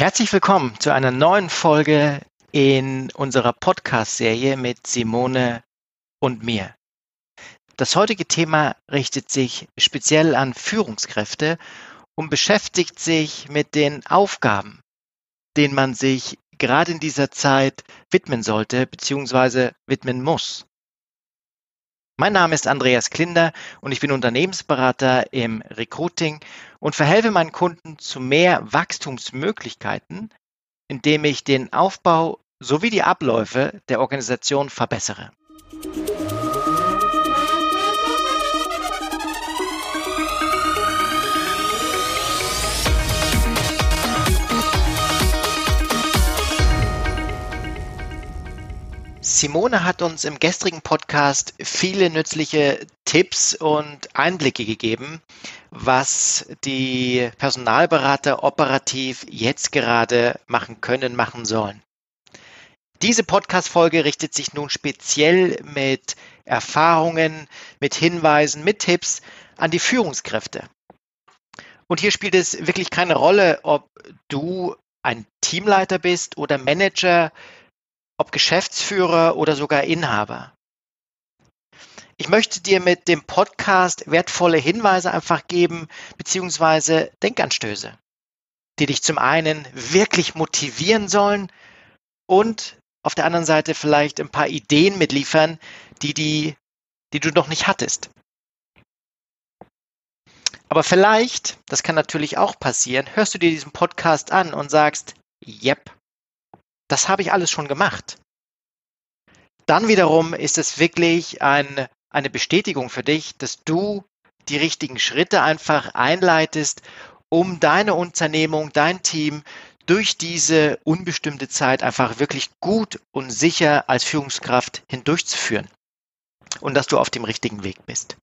Herzlich willkommen zu einer neuen Folge in unserer Podcast-Serie mit Simone und mir. Das heutige Thema richtet sich speziell an Führungskräfte und beschäftigt sich mit den Aufgaben, denen man sich gerade in dieser Zeit widmen sollte bzw. widmen muss. Mein Name ist Andreas Klinder und ich bin Unternehmensberater im Recruiting und verhelfe meinen Kunden zu mehr Wachstumsmöglichkeiten, indem ich den Aufbau sowie die Abläufe der Organisation verbessere. Simone hat uns im gestrigen Podcast viele nützliche Tipps und Einblicke gegeben, was die Personalberater operativ jetzt gerade machen können, machen sollen. Diese Podcast-Folge richtet sich nun speziell mit Erfahrungen, mit Hinweisen, mit Tipps an die Führungskräfte. Und hier spielt es wirklich keine Rolle, ob du ein Teamleiter bist oder Manager, ob Geschäftsführer oder sogar Inhaber. Ich möchte dir mit dem Podcast wertvolle Hinweise einfach geben, beziehungsweise Denkanstöße, die dich zum einen wirklich motivieren sollen und auf der anderen Seite vielleicht ein paar Ideen mitliefern, die, die, die du noch nicht hattest. Aber vielleicht, das kann natürlich auch passieren, hörst du dir diesen Podcast an und sagst, yep, das habe ich alles schon gemacht. Dann wiederum ist es wirklich ein, eine Bestätigung für dich, dass du die richtigen Schritte einfach einleitest, um deine Unternehmung, dein Team durch diese unbestimmte Zeit einfach wirklich gut und sicher als Führungskraft hindurchzuführen und dass du auf dem richtigen Weg bist.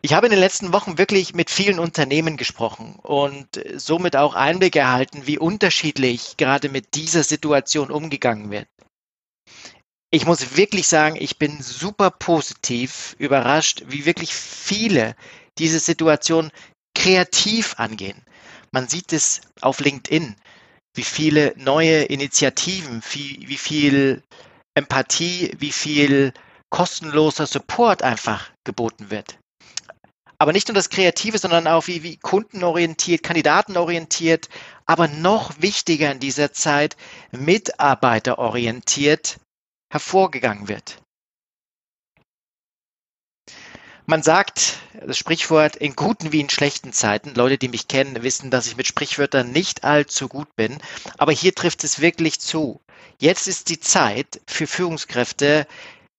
Ich habe in den letzten Wochen wirklich mit vielen Unternehmen gesprochen und somit auch Einblick erhalten, wie unterschiedlich gerade mit dieser Situation umgegangen wird. Ich muss wirklich sagen, ich bin super positiv überrascht, wie wirklich viele diese Situation kreativ angehen. Man sieht es auf LinkedIn, wie viele neue Initiativen, wie, wie viel Empathie, wie viel kostenloser Support einfach geboten wird. Aber nicht nur das Kreative, sondern auch wie, wie kundenorientiert, kandidatenorientiert, aber noch wichtiger in dieser Zeit mitarbeiterorientiert hervorgegangen wird. Man sagt, das Sprichwort, in guten wie in schlechten Zeiten. Leute, die mich kennen, wissen, dass ich mit Sprichwörtern nicht allzu gut bin. Aber hier trifft es wirklich zu. Jetzt ist die Zeit für Führungskräfte,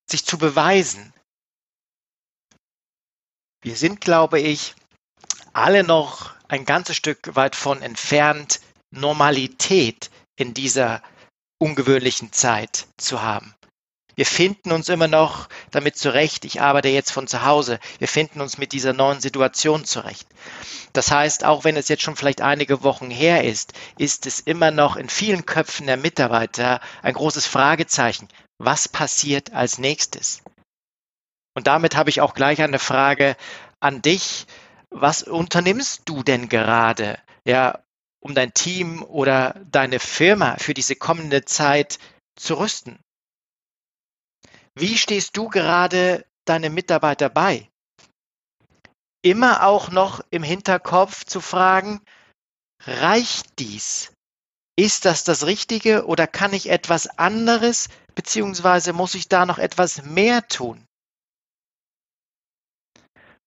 sich zu beweisen, wir sind, glaube ich, alle noch ein ganzes Stück weit von entfernt, Normalität in dieser ungewöhnlichen Zeit zu haben. Wir finden uns immer noch damit zurecht, ich arbeite jetzt von zu Hause, wir finden uns mit dieser neuen Situation zurecht. Das heißt, auch wenn es jetzt schon vielleicht einige Wochen her ist, ist es immer noch in vielen Köpfen der Mitarbeiter ein großes Fragezeichen. Was passiert als nächstes? Und damit habe ich auch gleich eine Frage an dich. Was unternimmst du denn gerade, ja, um dein Team oder deine Firma für diese kommende Zeit zu rüsten? Wie stehst du gerade deine Mitarbeiter bei? Immer auch noch im Hinterkopf zu fragen, reicht dies? Ist das das Richtige oder kann ich etwas anderes, beziehungsweise muss ich da noch etwas mehr tun?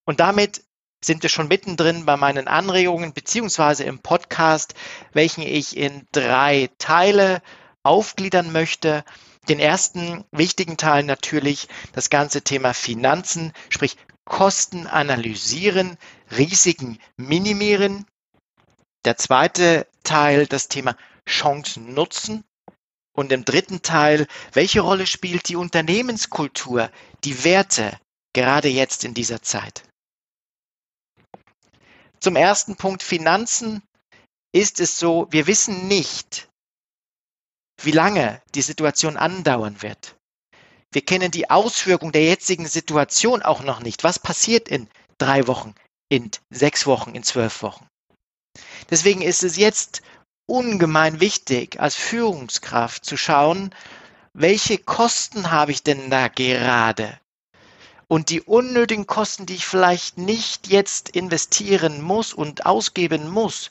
Und damit sind wir schon mittendrin bei meinen Anregungen beziehungsweise im Podcast, welchen ich in drei Teile aufgliedern möchte. Den ersten wichtigen Teil natürlich das ganze Thema Finanzen, sprich Kosten analysieren, Risiken minimieren. Der zweite Teil das Thema Chancen nutzen. Und im dritten Teil, welche Rolle spielt die Unternehmenskultur, die Werte, gerade jetzt in dieser Zeit? Zum ersten Punkt Finanzen ist es so, wir wissen nicht, wie lange die Situation andauern wird. Wir kennen die Auswirkungen der jetzigen Situation auch noch nicht. Was passiert in drei Wochen, in sechs Wochen, in zwölf Wochen? Deswegen ist es jetzt ungemein wichtig, als Führungskraft zu schauen, welche Kosten habe ich denn da gerade? Und die unnötigen Kosten, die ich vielleicht nicht jetzt investieren muss und ausgeben muss,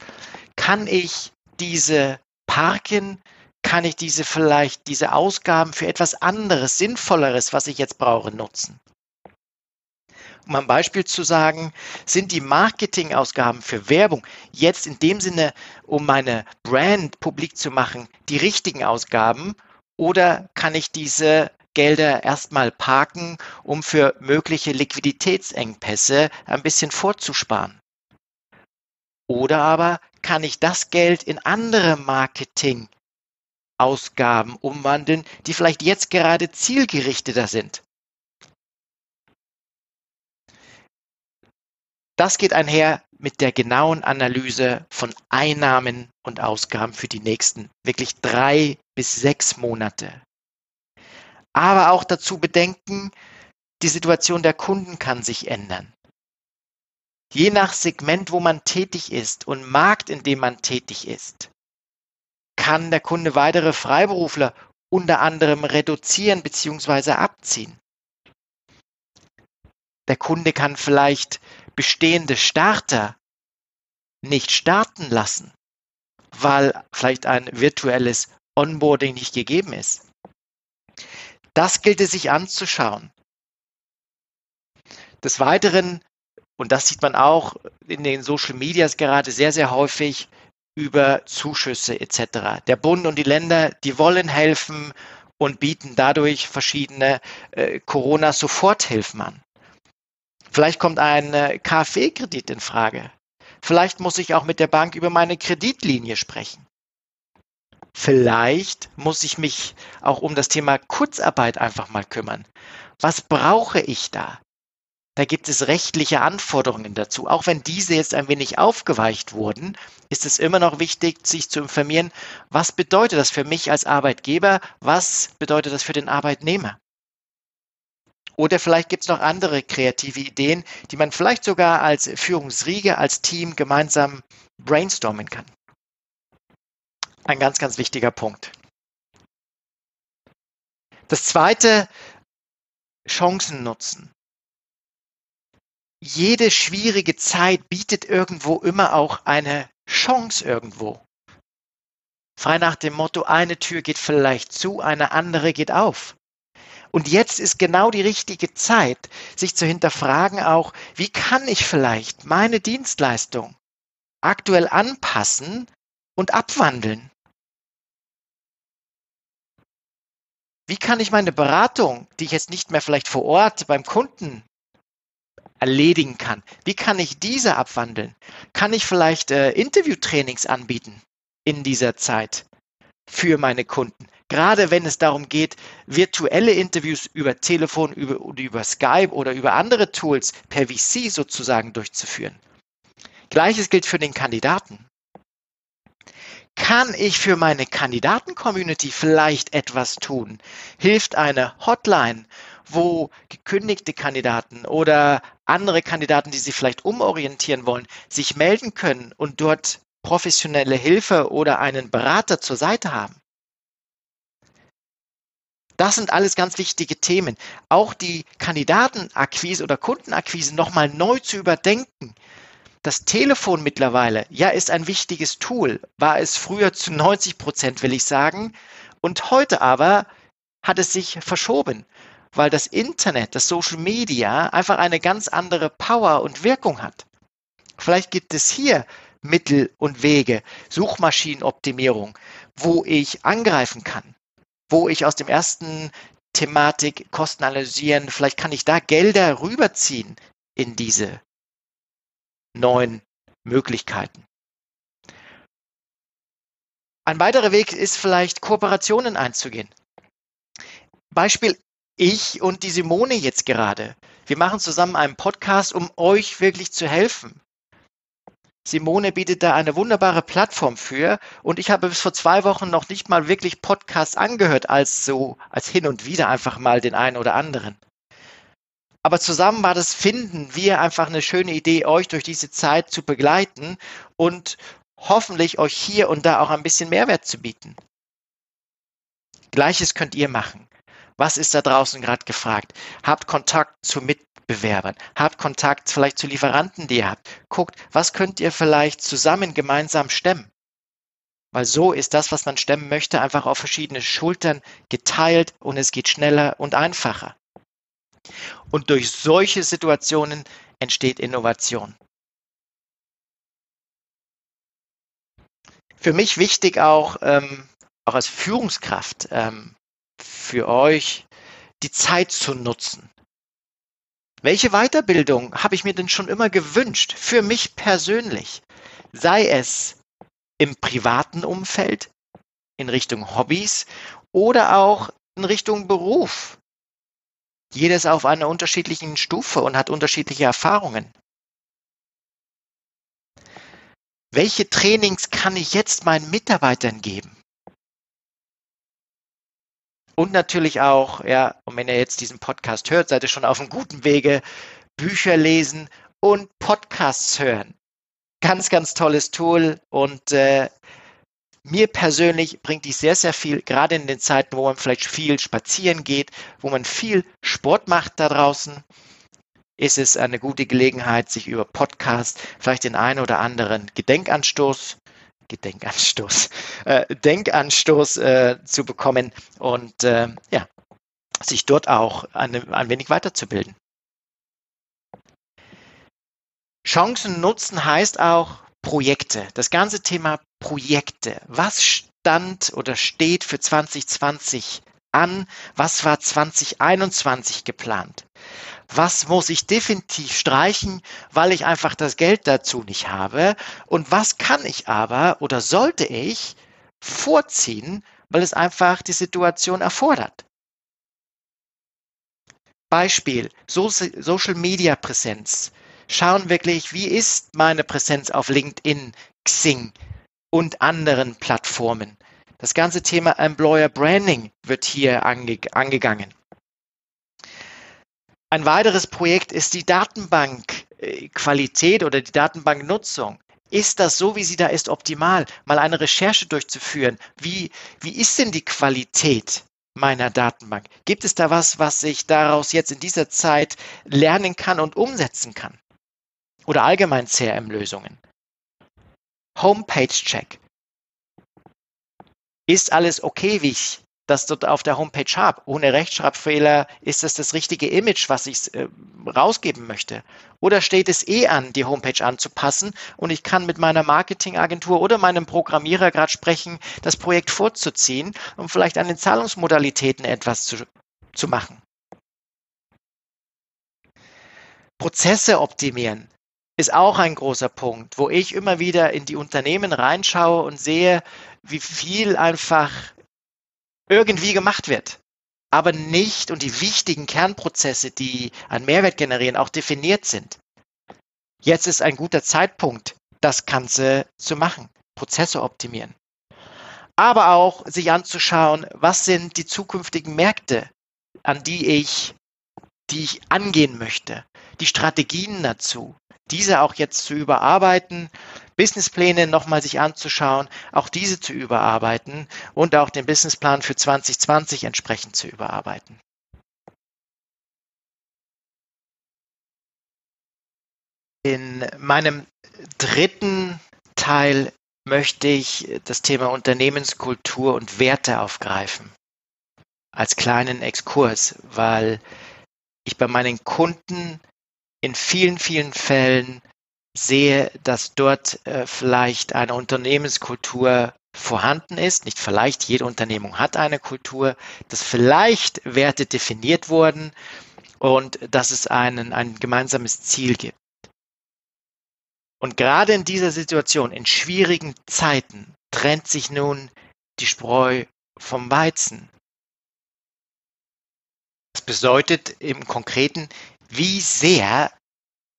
kann ich diese parken? Kann ich diese vielleicht, diese Ausgaben für etwas anderes, Sinnvolleres, was ich jetzt brauche, nutzen? Um ein Beispiel zu sagen, sind die Marketingausgaben für Werbung jetzt in dem Sinne, um meine Brand publik zu machen, die richtigen Ausgaben oder kann ich diese Gelder erstmal parken, um für mögliche Liquiditätsengpässe ein bisschen vorzusparen? Oder aber kann ich das Geld in andere Marketingausgaben umwandeln, die vielleicht jetzt gerade zielgerichteter sind? Das geht einher mit der genauen Analyse von Einnahmen und Ausgaben für die nächsten wirklich drei bis sechs Monate. Aber auch dazu bedenken, die Situation der Kunden kann sich ändern. Je nach Segment, wo man tätig ist und Markt, in dem man tätig ist, kann der Kunde weitere Freiberufler unter anderem reduzieren bzw. abziehen. Der Kunde kann vielleicht bestehende Starter nicht starten lassen, weil vielleicht ein virtuelles Onboarding nicht gegeben ist. Das gilt es sich anzuschauen. Des Weiteren, und das sieht man auch in den Social Medias gerade sehr, sehr häufig, über Zuschüsse etc. Der Bund und die Länder, die wollen helfen und bieten dadurch verschiedene äh, Corona-Soforthilfen an. Vielleicht kommt ein äh, KfW-Kredit in Frage. Vielleicht muss ich auch mit der Bank über meine Kreditlinie sprechen. Vielleicht muss ich mich auch um das Thema Kurzarbeit einfach mal kümmern. Was brauche ich da? Da gibt es rechtliche Anforderungen dazu. Auch wenn diese jetzt ein wenig aufgeweicht wurden, ist es immer noch wichtig, sich zu informieren, was bedeutet das für mich als Arbeitgeber, was bedeutet das für den Arbeitnehmer. Oder vielleicht gibt es noch andere kreative Ideen, die man vielleicht sogar als Führungsriege, als Team gemeinsam brainstormen kann. Ein ganz, ganz wichtiger Punkt. Das zweite, Chancen nutzen. Jede schwierige Zeit bietet irgendwo immer auch eine Chance irgendwo. Frei nach dem Motto, eine Tür geht vielleicht zu, eine andere geht auf. Und jetzt ist genau die richtige Zeit, sich zu hinterfragen auch, wie kann ich vielleicht meine Dienstleistung aktuell anpassen und abwandeln? Wie kann ich meine Beratung, die ich jetzt nicht mehr vielleicht vor Ort beim Kunden erledigen kann, wie kann ich diese abwandeln? Kann ich vielleicht äh, Interviewtrainings anbieten in dieser Zeit für meine Kunden? gerade wenn es darum geht, virtuelle Interviews über Telefon, über, über Skype oder über andere Tools per VC sozusagen durchzuführen. Gleiches gilt für den Kandidaten. Kann ich für meine Kandidaten-Community vielleicht etwas tun? Hilft eine Hotline, wo gekündigte Kandidaten oder andere Kandidaten, die sich vielleicht umorientieren wollen, sich melden können und dort professionelle Hilfe oder einen Berater zur Seite haben? Das sind alles ganz wichtige Themen. Auch die Kandidatenakquise oder Kundenakquise nochmal neu zu überdenken. Das Telefon mittlerweile, ja, ist ein wichtiges Tool. War es früher zu 90 Prozent, will ich sagen. Und heute aber hat es sich verschoben, weil das Internet, das Social Media einfach eine ganz andere Power und Wirkung hat. Vielleicht gibt es hier Mittel und Wege, Suchmaschinenoptimierung, wo ich angreifen kann wo ich aus dem ersten Thematik Kosten analysieren, vielleicht kann ich da Gelder rüberziehen in diese neuen Möglichkeiten. Ein weiterer Weg ist vielleicht Kooperationen einzugehen. Beispiel ich und die Simone jetzt gerade. Wir machen zusammen einen Podcast, um euch wirklich zu helfen. Simone bietet da eine wunderbare Plattform für und ich habe bis vor zwei Wochen noch nicht mal wirklich Podcasts angehört, als so, als hin und wieder einfach mal den einen oder anderen. Aber zusammen war das Finden wir einfach eine schöne Idee, euch durch diese Zeit zu begleiten und hoffentlich euch hier und da auch ein bisschen Mehrwert zu bieten. Gleiches könnt ihr machen. Was ist da draußen gerade gefragt? Habt Kontakt zu Mitbewerbern. Habt Kontakt vielleicht zu Lieferanten, die ihr habt. Guckt, was könnt ihr vielleicht zusammen gemeinsam stemmen? Weil so ist das, was man stemmen möchte, einfach auf verschiedene Schultern geteilt und es geht schneller und einfacher. Und durch solche Situationen entsteht Innovation. Für mich wichtig auch, ähm, auch als Führungskraft, ähm, für euch die Zeit zu nutzen. Welche Weiterbildung habe ich mir denn schon immer gewünscht, für mich persönlich? Sei es im privaten Umfeld, in Richtung Hobbys oder auch in Richtung Beruf. Jedes auf einer unterschiedlichen Stufe und hat unterschiedliche Erfahrungen. Welche Trainings kann ich jetzt meinen Mitarbeitern geben? Und natürlich auch, ja, und wenn ihr jetzt diesen Podcast hört, seid ihr schon auf einem guten Wege, Bücher lesen und Podcasts hören. Ganz, ganz tolles Tool und äh, mir persönlich bringt die sehr, sehr viel, gerade in den Zeiten, wo man vielleicht viel spazieren geht, wo man viel Sport macht da draußen, ist es eine gute Gelegenheit, sich über Podcast vielleicht den einen oder anderen Gedenkanstoß Gedenkanstoß, äh, Denkanstoß äh, zu bekommen und äh, ja, sich dort auch eine, ein wenig weiterzubilden. Chancen nutzen heißt auch Projekte. Das ganze Thema Projekte. Was stand oder steht für 2020 an? Was war 2021 geplant? was muss ich definitiv streichen, weil ich einfach das Geld dazu nicht habe und was kann ich aber oder sollte ich vorziehen, weil es einfach die Situation erfordert. Beispiel, Social Media Präsenz. Schauen wirklich, wie ist meine Präsenz auf LinkedIn, Xing und anderen Plattformen. Das ganze Thema Employer Branding wird hier ange angegangen. Ein weiteres Projekt ist die Datenbankqualität oder die Datenbanknutzung. Ist das so, wie sie da ist, optimal? Mal eine Recherche durchzuführen. Wie, wie ist denn die Qualität meiner Datenbank? Gibt es da was, was ich daraus jetzt in dieser Zeit lernen kann und umsetzen kann? Oder allgemein CRM-Lösungen? Homepage-Check. Ist alles okay, wie ich das dort auf der Homepage habe. Ohne Rechtschreibfehler ist das das richtige Image, was ich äh, rausgeben möchte. Oder steht es eh an, die Homepage anzupassen und ich kann mit meiner Marketingagentur oder meinem Programmierer gerade sprechen, das Projekt vorzuziehen und vielleicht an den Zahlungsmodalitäten etwas zu, zu machen. Prozesse optimieren ist auch ein großer Punkt, wo ich immer wieder in die Unternehmen reinschaue und sehe, wie viel einfach irgendwie gemacht wird, aber nicht und die wichtigen Kernprozesse, die einen Mehrwert generieren, auch definiert sind. Jetzt ist ein guter Zeitpunkt, das Ganze zu machen, Prozesse optimieren. Aber auch sich anzuschauen, was sind die zukünftigen Märkte, an die ich, die ich angehen möchte, die Strategien dazu, diese auch jetzt zu überarbeiten, Businesspläne nochmal sich anzuschauen, auch diese zu überarbeiten und auch den Businessplan für 2020 entsprechend zu überarbeiten. In meinem dritten Teil möchte ich das Thema Unternehmenskultur und Werte aufgreifen. Als kleinen Exkurs, weil ich bei meinen Kunden in vielen, vielen Fällen sehe, dass dort äh, vielleicht eine Unternehmenskultur vorhanden ist, nicht vielleicht, jede Unternehmung hat eine Kultur, dass vielleicht Werte definiert wurden und dass es einen, ein gemeinsames Ziel gibt. Und gerade in dieser Situation, in schwierigen Zeiten, trennt sich nun die Spreu vom Weizen. Das bedeutet im Konkreten, wie sehr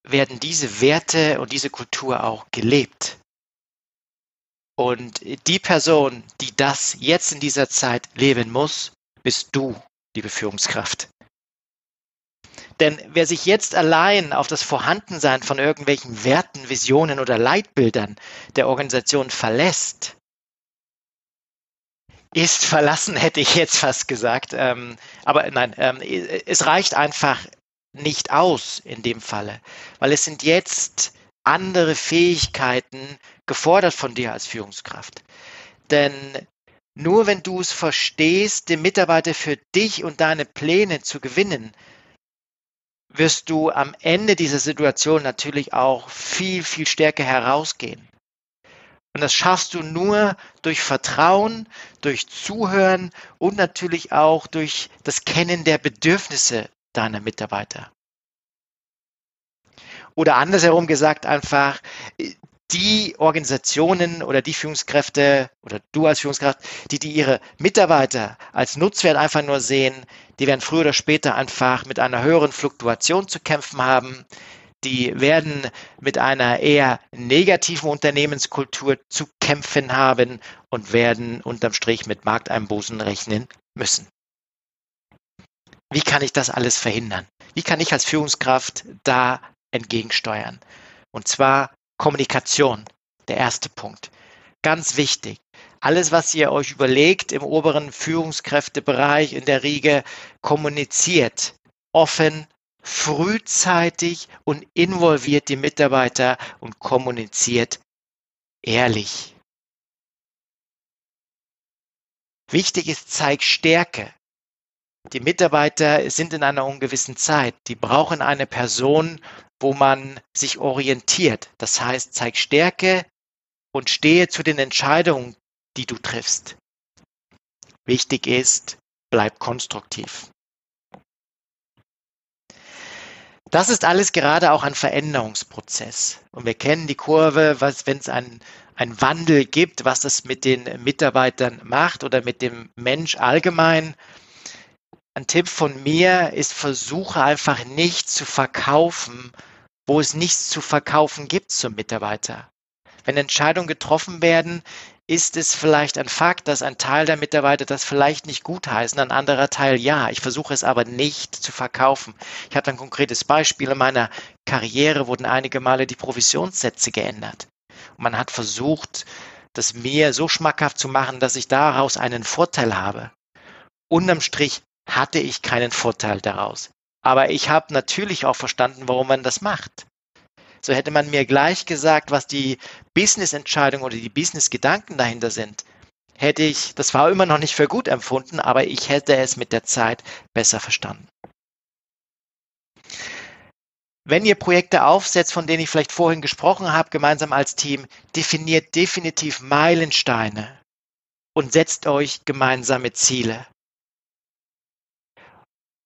werden diese Werte und diese Kultur auch gelebt. Und die Person, die das jetzt in dieser Zeit leben muss, bist du, liebe Führungskraft. Denn wer sich jetzt allein auf das Vorhandensein von irgendwelchen Werten, Visionen oder Leitbildern der Organisation verlässt, ist verlassen, hätte ich jetzt fast gesagt. Ähm, aber nein, ähm, es reicht einfach nicht aus in dem Falle, weil es sind jetzt andere Fähigkeiten gefordert von dir als Führungskraft. Denn nur wenn du es verstehst, den Mitarbeiter für dich und deine Pläne zu gewinnen, wirst du am Ende dieser Situation natürlich auch viel, viel stärker herausgehen. Und das schaffst du nur durch Vertrauen, durch Zuhören und natürlich auch durch das Kennen der Bedürfnisse deiner Mitarbeiter. Oder andersherum gesagt einfach, die Organisationen oder die Führungskräfte oder du als Führungskraft, die, die ihre Mitarbeiter als Nutzwert einfach nur sehen, die werden früher oder später einfach mit einer höheren Fluktuation zu kämpfen haben. Die werden mit einer eher negativen Unternehmenskultur zu kämpfen haben und werden unterm Strich mit Markteinbußen rechnen müssen. Wie kann ich das alles verhindern? Wie kann ich als Führungskraft da entgegensteuern? Und zwar Kommunikation, der erste Punkt. Ganz wichtig. Alles, was ihr euch überlegt im oberen Führungskräftebereich in der Riege, kommuniziert offen, frühzeitig und involviert die Mitarbeiter und kommuniziert ehrlich. Wichtig ist, zeig Stärke. Die Mitarbeiter sind in einer ungewissen Zeit. Die brauchen eine Person, wo man sich orientiert. Das heißt, zeig Stärke und stehe zu den Entscheidungen, die du triffst. Wichtig ist, bleib konstruktiv. Das ist alles gerade auch ein Veränderungsprozess. Und wir kennen die Kurve, was, wenn es einen, einen Wandel gibt, was das mit den Mitarbeitern macht oder mit dem Mensch allgemein. Ein Tipp von mir ist, versuche einfach nicht zu verkaufen, wo es nichts zu verkaufen gibt zum Mitarbeiter. Wenn Entscheidungen getroffen werden, ist es vielleicht ein Fakt, dass ein Teil der Mitarbeiter das vielleicht nicht gutheißen, ein anderer Teil ja. Ich versuche es aber nicht zu verkaufen. Ich habe ein konkretes Beispiel. In meiner Karriere wurden einige Male die Provisionssätze geändert. Und man hat versucht, das mir so schmackhaft zu machen, dass ich daraus einen Vorteil habe. Unterm Strich hatte ich keinen Vorteil daraus. Aber ich habe natürlich auch verstanden, warum man das macht. So hätte man mir gleich gesagt, was die Business-Entscheidung oder die Business-Gedanken dahinter sind, hätte ich, das war immer noch nicht für gut empfunden, aber ich hätte es mit der Zeit besser verstanden. Wenn ihr Projekte aufsetzt, von denen ich vielleicht vorhin gesprochen habe, gemeinsam als Team, definiert definitiv Meilensteine und setzt euch gemeinsame Ziele.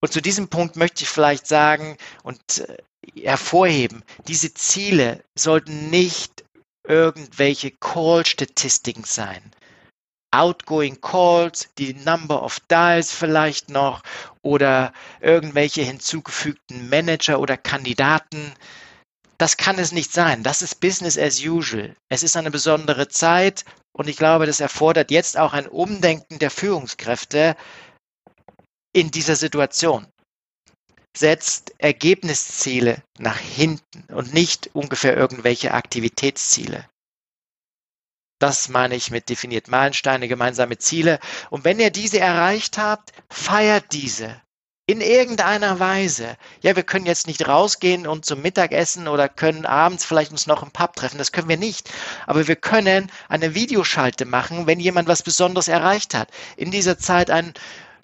Und zu diesem Punkt möchte ich vielleicht sagen und äh, hervorheben, diese Ziele sollten nicht irgendwelche Call-Statistiken sein. Outgoing Calls, die Number of Dials vielleicht noch oder irgendwelche hinzugefügten Manager oder Kandidaten. Das kann es nicht sein. Das ist Business as usual. Es ist eine besondere Zeit und ich glaube, das erfordert jetzt auch ein Umdenken der Führungskräfte, in dieser Situation. Setzt Ergebnisziele nach hinten und nicht ungefähr irgendwelche Aktivitätsziele. Das meine ich mit definiert Meilensteine, gemeinsame Ziele. Und wenn ihr diese erreicht habt, feiert diese. In irgendeiner Weise. Ja, wir können jetzt nicht rausgehen und zum Mittagessen oder können abends vielleicht uns noch im Pub treffen. Das können wir nicht. Aber wir können eine Videoschalte machen, wenn jemand was Besonderes erreicht hat. In dieser Zeit ein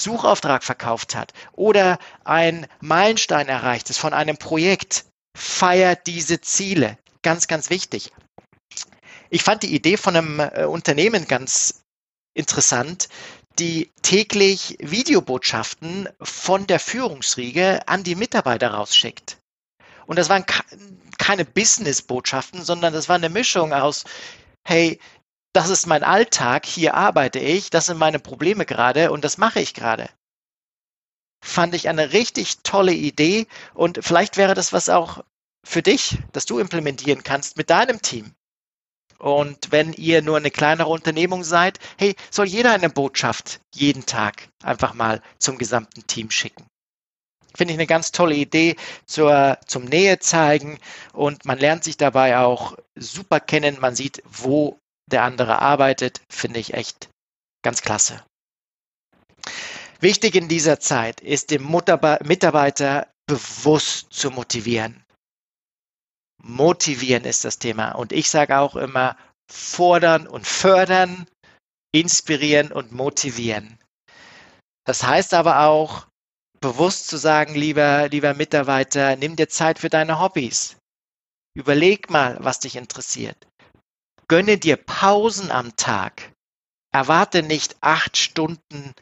Suchauftrag verkauft hat oder ein Meilenstein erreicht ist von einem Projekt, feiert diese Ziele. Ganz, ganz wichtig. Ich fand die Idee von einem äh, Unternehmen ganz interessant, die täglich Videobotschaften von der Führungsriege an die Mitarbeiter rausschickt. Und das waren keine Business-Botschaften, sondern das war eine Mischung aus, hey, das ist mein Alltag, hier arbeite ich, das sind meine Probleme gerade und das mache ich gerade. Fand ich eine richtig tolle Idee und vielleicht wäre das was auch für dich, dass du implementieren kannst mit deinem Team. Und wenn ihr nur eine kleinere Unternehmung seid, hey, soll jeder eine Botschaft jeden Tag einfach mal zum gesamten Team schicken. Finde ich eine ganz tolle Idee zur, zum Nähe zeigen und man lernt sich dabei auch super kennen. Man sieht, wo der andere arbeitet. Finde ich echt ganz klasse. Wichtig in dieser Zeit ist dem Mitarbeiter bewusst zu motivieren. Motivieren ist das Thema. Und ich sage auch immer, fordern und fördern, inspirieren und motivieren. Das heißt aber auch, bewusst zu sagen, lieber, lieber Mitarbeiter, nimm dir Zeit für deine Hobbys. Überleg mal, was dich interessiert. Gönne dir Pausen am Tag. Erwarte nicht acht Stunden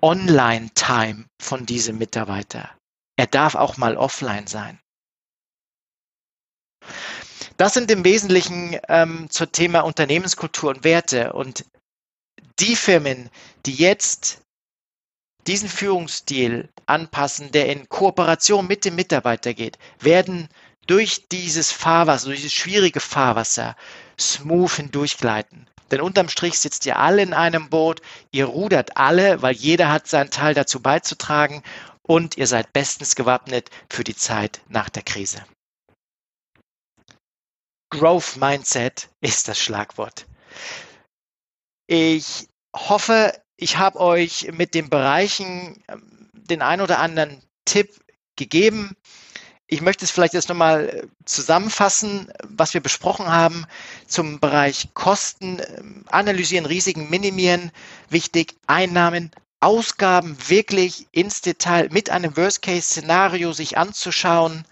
Online-Time von diesem Mitarbeiter. Er darf auch mal offline sein. Das sind im Wesentlichen ähm, zum Thema Unternehmenskultur und Werte. Und die Firmen, die jetzt diesen Führungsstil anpassen, der in Kooperation mit dem Mitarbeiter geht, werden durch dieses Fahrwasser, durch dieses schwierige Fahrwasser smooth hindurchgleiten. Denn unterm Strich sitzt ihr alle in einem Boot, ihr rudert alle, weil jeder hat seinen Teil dazu beizutragen und ihr seid bestens gewappnet für die Zeit nach der Krise. Growth Mindset ist das Schlagwort. Ich hoffe, ich habe euch mit den Bereichen ähm, den ein oder anderen Tipp gegeben. Ich möchte es vielleicht jetzt nochmal äh, zusammenfassen, was wir besprochen haben zum Bereich Kosten, ähm, analysieren, Risiken minimieren. Wichtig, Einnahmen, Ausgaben wirklich ins Detail mit einem Worst-Case-Szenario sich anzuschauen,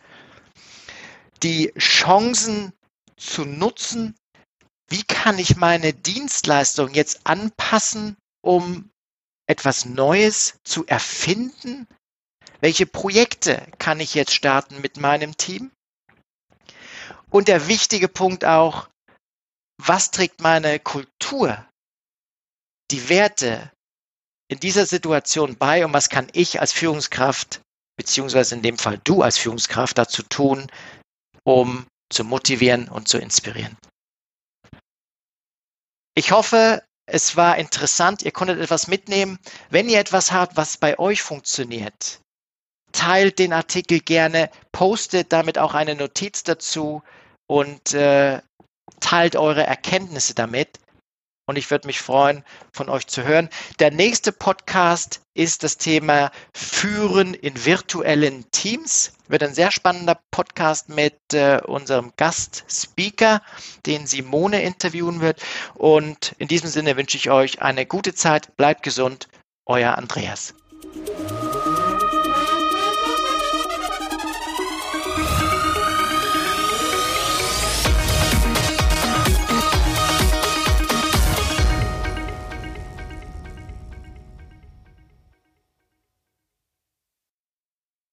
die Chancen zu nutzen. Wie kann ich meine Dienstleistung jetzt anpassen um etwas Neues zu erfinden? Welche Projekte kann ich jetzt starten mit meinem Team? Und der wichtige Punkt auch, was trägt meine Kultur, die Werte in dieser Situation bei und was kann ich als Führungskraft, beziehungsweise in dem Fall du als Führungskraft dazu tun, um zu motivieren und zu inspirieren? Ich hoffe, es war interessant, ihr konntet etwas mitnehmen. Wenn ihr etwas habt, was bei euch funktioniert, teilt den Artikel gerne, postet damit auch eine Notiz dazu und äh, teilt eure Erkenntnisse damit und ich würde mich freuen, von euch zu hören. Der nächste Podcast ist das Thema Führen in virtuellen Teams. Wird ein sehr spannender Podcast mit äh, unserem Gastspeaker, den Simone interviewen wird. Und in diesem Sinne wünsche ich euch eine gute Zeit. Bleibt gesund. Euer Andreas.